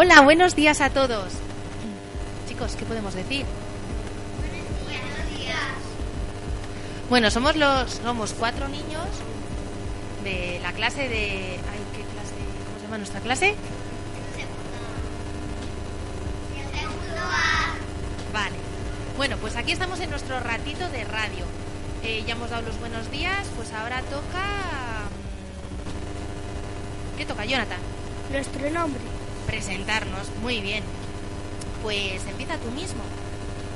Hola, buenos días a todos. Chicos, ¿qué podemos decir? Buenos días. Bueno, somos los somos cuatro niños de la clase de ay, ¿qué clase? ¿Cómo se llama nuestra clase? Vale. Bueno, pues aquí estamos en nuestro ratito de radio. Eh, ya hemos dado los buenos días, pues ahora toca mm, ¿Qué toca, Jonathan? Nuestro nombre. Presentarnos. Muy bien. Pues empieza tú mismo.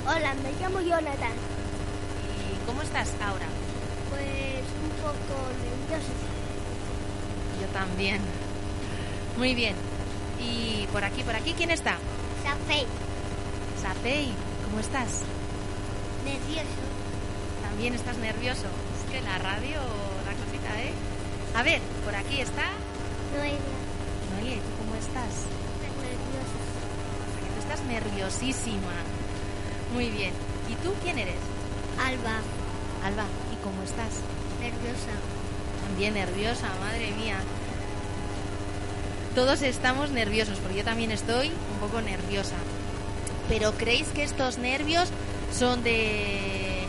Hola, me llamo Jonathan. ¿Y cómo estás ahora? Pues un poco nervioso. Yo también. Muy bien. Y por aquí, por aquí, ¿quién está? Safei. Sapei, ¿cómo estás? Nervioso. ¿También estás nervioso? Es que la radio da cosita, ¿eh? A ver, por aquí está Noelia. Noelia, ¿y tú cómo estás? Estás nerviosísima. Muy bien. ¿Y tú quién eres? Alba. Alba, ¿y cómo estás? Nerviosa. También nerviosa, madre mía. Todos estamos nerviosos, porque yo también estoy un poco nerviosa. Pero ¿creéis que estos nervios son de...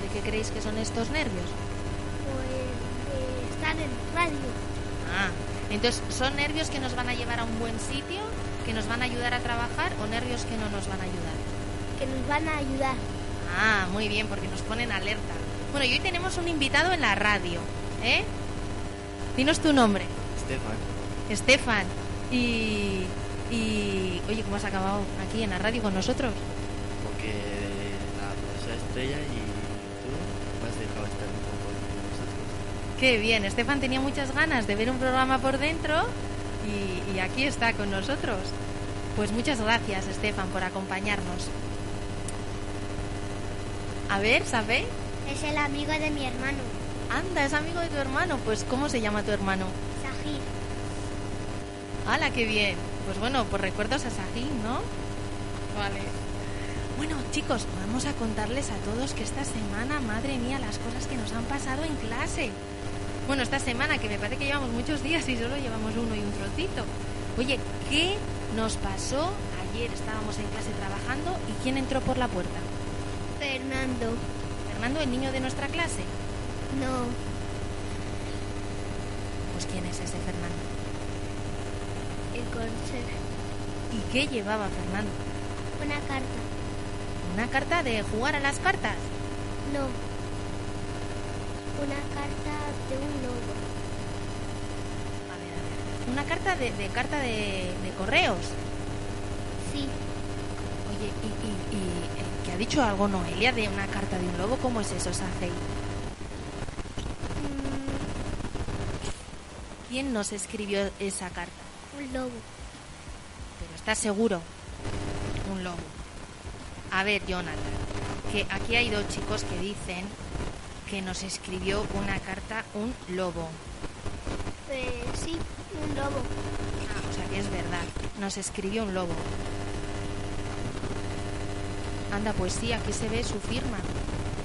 ¿De qué creéis que son estos nervios? Pues de estar en radio. Ah, entonces, ¿son nervios que nos van a llevar a un buen sitio? ¿Que nos van a ayudar a trabajar o nervios que no nos van a ayudar? Que nos van a ayudar. Ah, muy bien, porque nos ponen alerta. Bueno, y hoy tenemos un invitado en la radio, ¿eh? Dinos tu nombre. Estefan, Estefan. Y, y... Oye, ¿cómo has acabado aquí en la radio con nosotros? porque la profesora Estrella y tú me has dejado estar un poco con nosotros. Qué bien, Estefan tenía muchas ganas de ver un programa por dentro y, y aquí está con nosotros. Pues muchas gracias, Estefan, por acompañarnos. A ver, ¿sabe? Es el amigo de mi hermano. Anda, es amigo de tu hermano. Pues, ¿cómo se llama tu hermano? Sahir. ¡Hala, qué bien! Pues bueno, pues recuerdos a Sajín, ¿no? Vale. Bueno, chicos, vamos a contarles a todos que esta semana, madre mía, las cosas que nos han pasado en clase. Bueno, esta semana, que me parece que llevamos muchos días y solo llevamos uno y un trocito. Oye, ¿qué nos pasó? Ayer estábamos en clase trabajando y ¿quién entró por la puerta? Fernando. ¿Fernando, el niño de nuestra clase? No. Pues ¿quién es ese Fernando? El conserje. ¿Y qué llevaba Fernando? Una carta. ¿Una carta de jugar a las cartas? No. Una carta de un lobo. A ver, a ver. Una carta de, de carta de, de correos. Sí. Oye, y, y, y eh, que ha dicho algo Noelia de una carta de un lobo, ¿cómo es eso, Safei? Mm, ¿Quién nos escribió esa carta? un lobo. Pero ¿estás seguro? Un lobo. A ver, Jonathan, que aquí hay dos chicos que dicen que nos escribió una carta un lobo. Eh, sí, un lobo. Ah, o sea que es verdad, nos escribió un lobo. Anda, pues sí, aquí se ve su firma.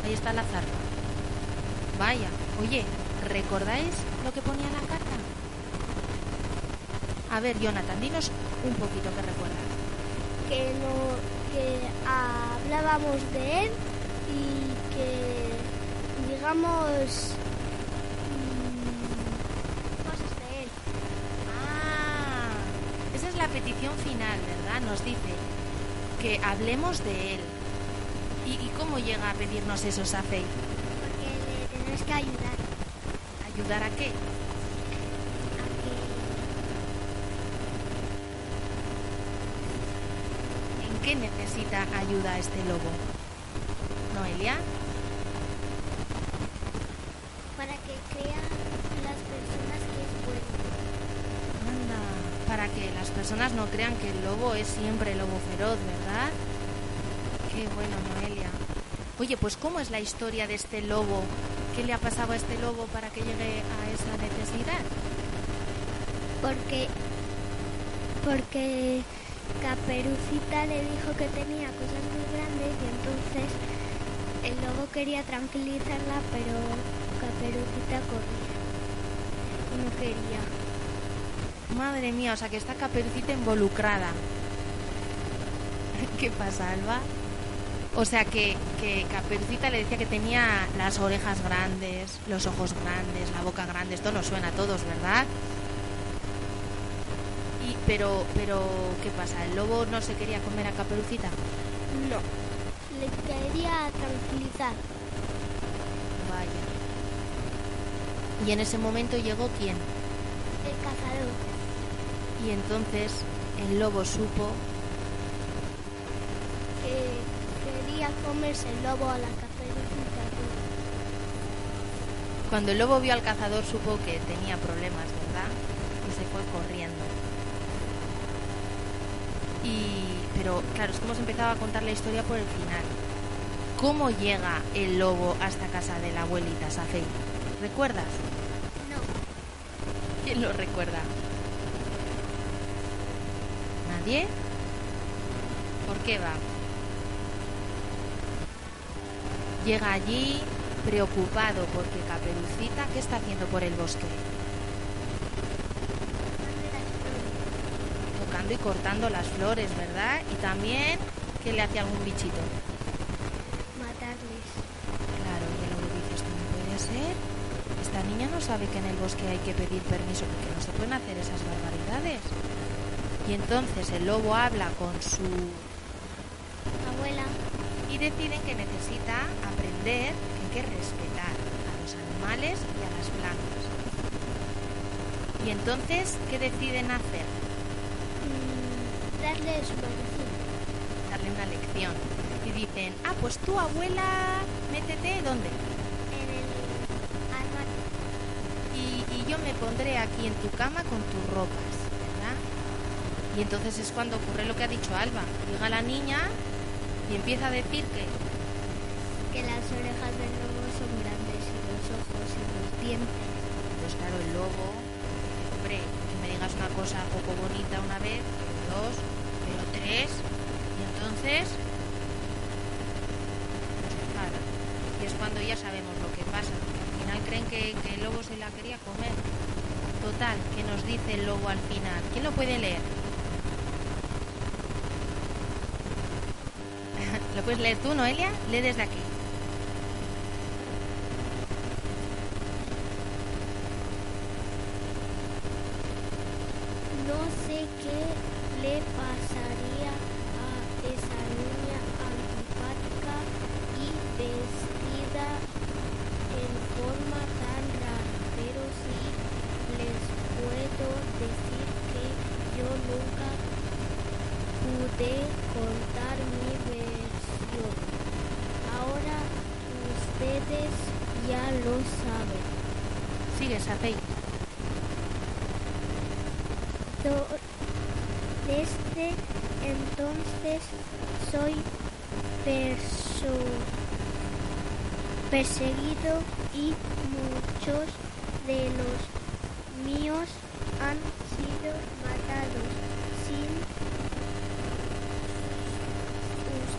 Ahí está la zarpa. Vaya, oye, ¿recordáis lo que ponía en la carta? A ver, Jonathan, dinos un poquito que recuerdas. Que no, que hablábamos de él y que digamos mm, cosas de él. Ah, esa es la petición final, ¿verdad? Nos dice que hablemos de él. ¿Y, y cómo llega a pedirnos eso, Safei? Porque le tenemos que ayudar ¿Ayudar a qué? ¿En qué necesita ayuda este lobo? ¿Noelia? que para que crean las personas que es bueno. Anda, que las personas no crean que el lobo es siempre lobo feroz, ¿verdad? Qué bueno, Noelia. Oye, pues ¿cómo es la historia de este lobo? ¿Qué le ha pasado a este lobo para que llegue a esa necesidad? Porque porque Caperucita le dijo que tenía cosas muy grandes y entonces el lobo quería tranquilizarla, pero Caperucita corría. Y no quería. Madre mía, o sea que está Caperucita involucrada. ¿Qué pasa, Alba? O sea que, que Caperucita le decía que tenía las orejas grandes, los ojos grandes, la boca grande. Esto nos suena a todos, ¿verdad? Y, pero, pero, ¿qué pasa? ¿El lobo no se quería comer a Caperucita? No. Le quería tranquilizar. Vaya. Y en ese momento llegó quién? El cazador. Y entonces el lobo supo Que quería comerse el lobo a la caperucita. Cuando el lobo vio al cazador supo que tenía problemas, ¿verdad? Y se fue corriendo. Y pero claro, es que hemos empezado a contar la historia por el final. ¿Cómo llega el lobo hasta casa de la abuelita Safei? ¿Recuerdas? No. ¿Quién lo recuerda? ¿Por qué va? Llega allí preocupado porque Caperucita, ¿qué está haciendo por el bosque? Tocando y cortando las flores, ¿verdad? Y también que le hace algún bichito. Matarles. Claro, y el lobo dice, esto no puede ser. Esta niña no sabe que en el bosque hay que pedir permiso porque no se pueden hacer esas barbaridades. Y entonces el lobo habla con su... Abuela. y deciden que necesita aprender que hay que respetar a los animales y a las plantas. Y entonces, ¿qué deciden hacer? mm, darles una lección. Darle una lección. Y dicen, ah, pues tu abuela, métete, ¿dónde? En el armario. y, y yo me pondré aquí en tu cama con tus ropas. Y entonces es cuando ocurre lo que ha dicho Alba. Llega la niña y empieza a decir que, Que las orejas del lobo son grandes y los ojos y los dientes. pues claro, el lobo, hombre, que me digas una cosa poco bonita una vez, pero dos, pero tres, y entonces pues. Y es cuando ya sabemos lo que pasa, al final creen que, que el lobo se la quería comer. Total, ¿qué nos dice el lobo al final? ¿Quién lo puede leer? ¿Lo puedes leer tú, Noelia? Lee desde aquí. No sé qué le pasaría a esa niña antipática y vestida Desde entonces soy perseguido y muchos de los míos han sido matados. Sin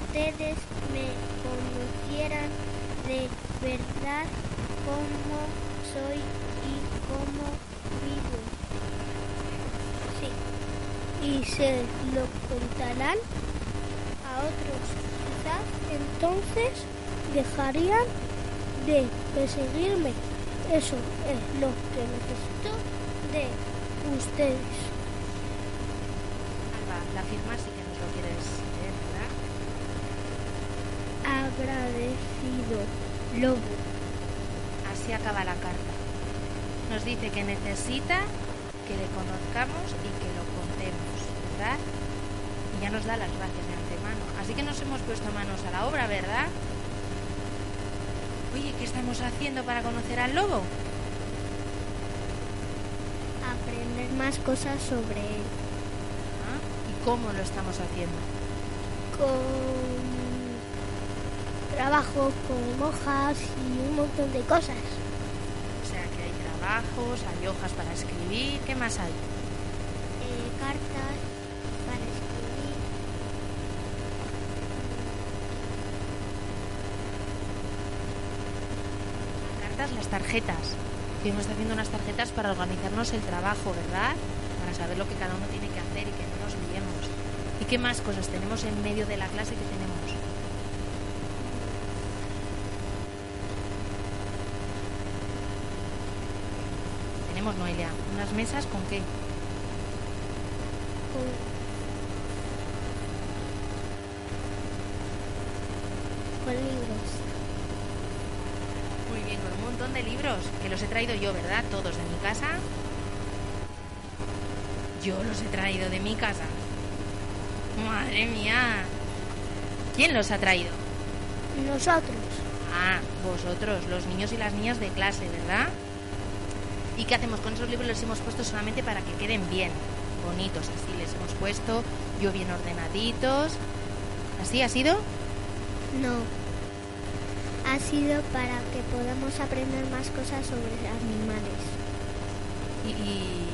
ustedes me conocieran de verdad cómo soy cómo vivo. Sí. Y se lo contarán a otros. Quizás entonces dejarían de perseguirme. Eso es lo que necesito de ustedes. Alba, la firma sí que nos lo quieres leer, ¿verdad? Agradecido, lobo. Así acaba la carta. Nos dice que necesita que le conozcamos y que lo contemos, ¿verdad? Y ya nos da las gracias de antemano. Así que nos hemos puesto manos a la obra, ¿verdad? Oye, ¿qué estamos haciendo para conocer al lobo? Aprender más cosas sobre él. ¿Ah? ¿Y cómo lo estamos haciendo? Con trabajo con hojas y un montón de cosas. O sea, que hay trabajos, hay hojas para escribir, ¿qué más hay? eh, cartas para escribir. Cartas, las tarjetas. Estuvimos haciendo unas tarjetas para organizarnos el trabajo, ¿verdad? para saber lo que cada uno tiene que hacer y que no nos liemos. ¿Y qué más cosas tenemos en medio de la clase que tenemos? Noelia, unas mesas con qué? Con, con libros. Muy bien, con un montón de libros que los he traído yo, ¿verdad? Todos de mi casa. Yo los he traído de mi casa. Madre mía. ¿Quién los ha traído? Nosotros. Ah, vosotros, los niños y las niñas de clase, ¿verdad? ¿Y qué hacemos con esos libros? Los hemos puesto solamente para que queden bien, bonitos, así les hemos puesto, yo bien ordenaditos. ¿Así ha sido? No. Ha sido para que podamos aprender más cosas sobre animales. Y, y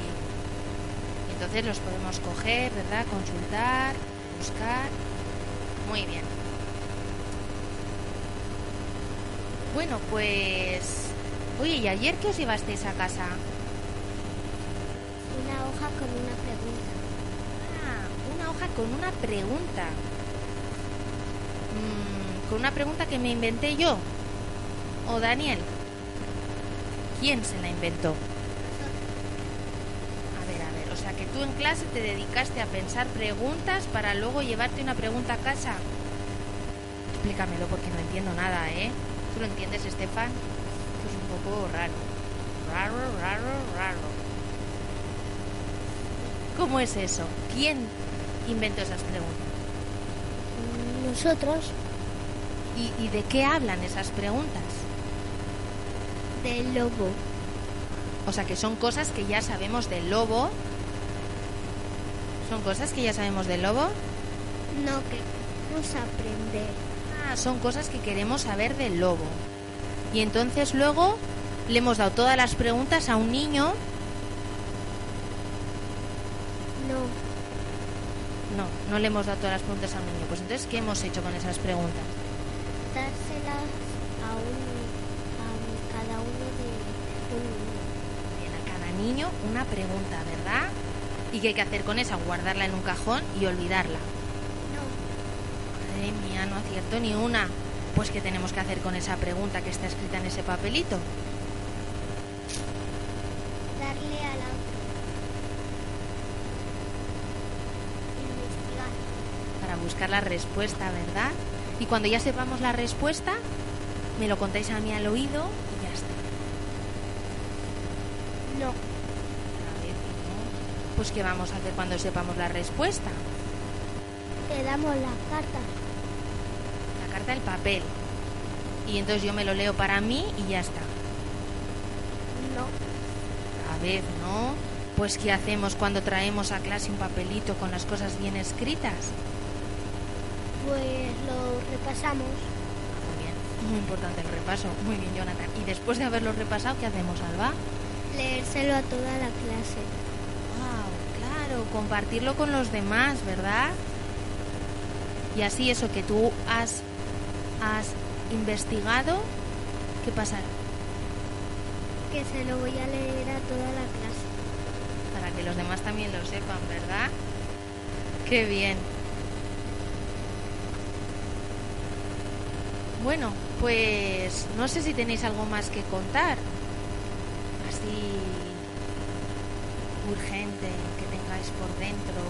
entonces los podemos coger, ¿verdad? Consultar, buscar. Muy bien. Bueno, pues... Oye, ¿y ayer qué os llevasteis a casa? Una hoja con una pregunta. Ah, una hoja con una pregunta. Mm, con una pregunta que me inventé yo. ¿O Daniel? ¿Quién se la inventó? A ver, a ver, o sea que tú en clase te dedicaste a pensar preguntas para luego llevarte una pregunta a casa. Explícamelo porque no entiendo nada, ¿eh? ¿Tú lo entiendes, Estefan? Poco raro. Raro, raro, raro. ¿Cómo es eso? ¿Quién inventó esas preguntas? Nosotros, ¿Y, y de qué hablan esas preguntas? del lobo. O sea que son cosas que ya sabemos del lobo. ¿Son cosas que ya sabemos del lobo? No, que a aprender. Ah, son cosas que queremos saber del lobo. Y entonces luego le hemos dado todas las preguntas a un niño. No, No, no le hemos dado todas las preguntas a un niño. Pues entonces, ¿qué hemos hecho con esas preguntas? dárselas a un a cada uno de un niño. Bien, a cada niño una pregunta, ¿verdad? ¿Y qué hay que hacer con esa? Guardarla en un cajón y olvidarla. No, Madre mía, no acierto ni una. Pues ¿qué tenemos que hacer con esa pregunta que está escrita en ese papelito? darle a la. Investigar. Para buscar la respuesta, ¿verdad? Y cuando ya sepamos la respuesta, me lo contáis a mí al oído y ya está. No, A ver, ¿no? Pues ¿qué vamos a hacer cuando sepamos la respuesta? te damos la carta. Carta del papel. Y entonces yo me lo leo para mí y ya está. No, A ver, ¿no? Pues ¿qué hacemos cuando traemos a clase un papelito con las cosas bien escritas? pues lo repasamos. Muy bien, muy importante el repaso. Muy bien, Jonathan. Y después de haberlo repasado, ¿qué hacemos, Alba? Leérselo a toda la clase. Wow, claro, compartirlo con los demás, ¿verdad? Y así eso que tú has, has investigado, ¿qué pasa? Que se lo voy a leer a toda la clase. Para que los demás también lo sepan, ¿verdad? Qué bien. Bueno, pues no sé si tenéis algo más que contar. Así urgente que tengáis por dentro.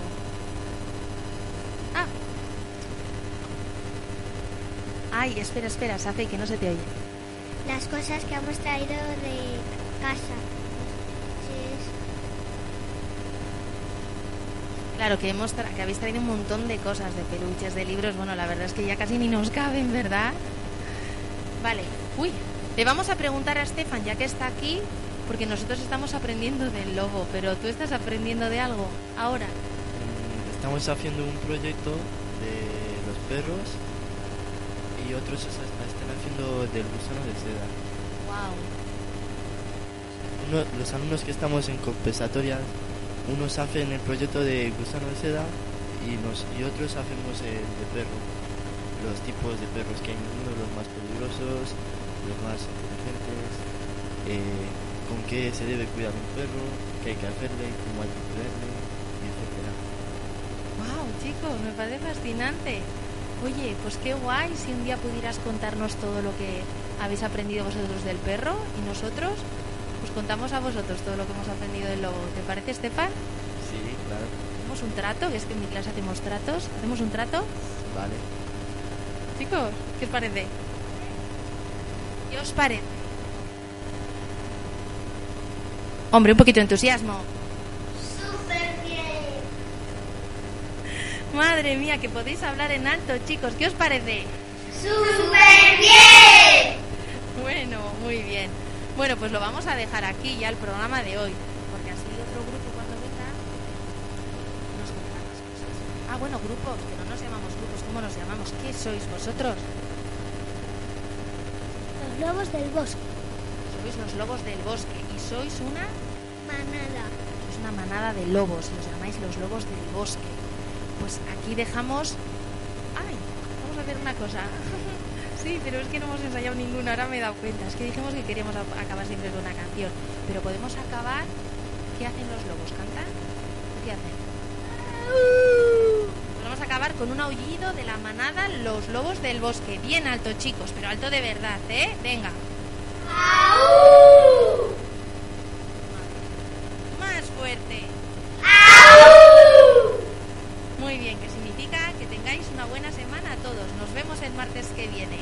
Ay, espera, espera, Safe, que no se te oye. Las cosas que hemos traído de casa. Los Claro, que, hemos tra- que habéis traído un montón de cosas, de peluches, de libros. Bueno, la verdad es que ya casi ni nos caben, ¿verdad? Vale. Uy, le vamos a preguntar a Estefan, ya que está aquí, porque nosotros estamos aprendiendo del lobo, pero tú estás aprendiendo de algo ahora. Mm, Estamos haciendo un proyecto de los perros y otros es- están haciendo del gusano de seda. Wow. Uno- los alumnos que estamos en compensatoria, unos hacen el proyecto de gusano de seda y, nos, y otros hacemos el de perro. Los tipos de perros que hay en el mundo, los más peligrosos, los más inteligentes, eh, con qué se debe cuidar un perro, qué hay que hacerle, cómo hay que cuidarle, etc. ¡Wow, chicos! Me parece fascinante. Oye, pues qué guay si un día pudieras contarnos todo lo que habéis aprendido vosotros del perro y nosotros, pues contamos a vosotros todo lo que hemos aprendido del lobo. ¿Te parece, Estefan? Sí, claro. ¿Hacemos un trato? Que es que en mi clase hacemos tratos. ¿Hacemos un trato? Vale. Chicos, ¿qué os parece? ¿Qué os parece? Hombre, un poquito de entusiasmo. ¡Súper bien! Madre mía, que podéis hablar en alto, chicos. ¿Qué os parece? ¡Súper bien! Bueno, muy bien. Bueno, pues lo vamos a dejar aquí ya el programa de hoy, porque así otro grupo cuando venga nos contará más cosas. Ah, bueno, grupos, que no nos llamamos grupos, ¿cómo nos llamamos? ¿Qué sois vosotros? Los lobos del bosque. Sois los lobos del bosque y sois una Manada. es una manada de lobos, los llamáis los lobos del bosque. Pues aquí dejamos... ¡Ay! Vamos a hacer una cosa. sí, pero es que no hemos ensayado ninguna, ahora me he dado cuenta. Es que dijimos que queríamos acabar siempre con una canción. Pero podemos acabar... ¿Qué hacen los lobos? ¿Cantan? ¿Qué hacen? Pues vamos a acabar con un aullido de la manada Los Lobos del Bosque. Bien alto, chicos, pero alto de verdad, ¿eh? Venga. Más fuerte. Muy bien, que significa que tengáis una buena semana a todos. Nos vemos el martes que viene.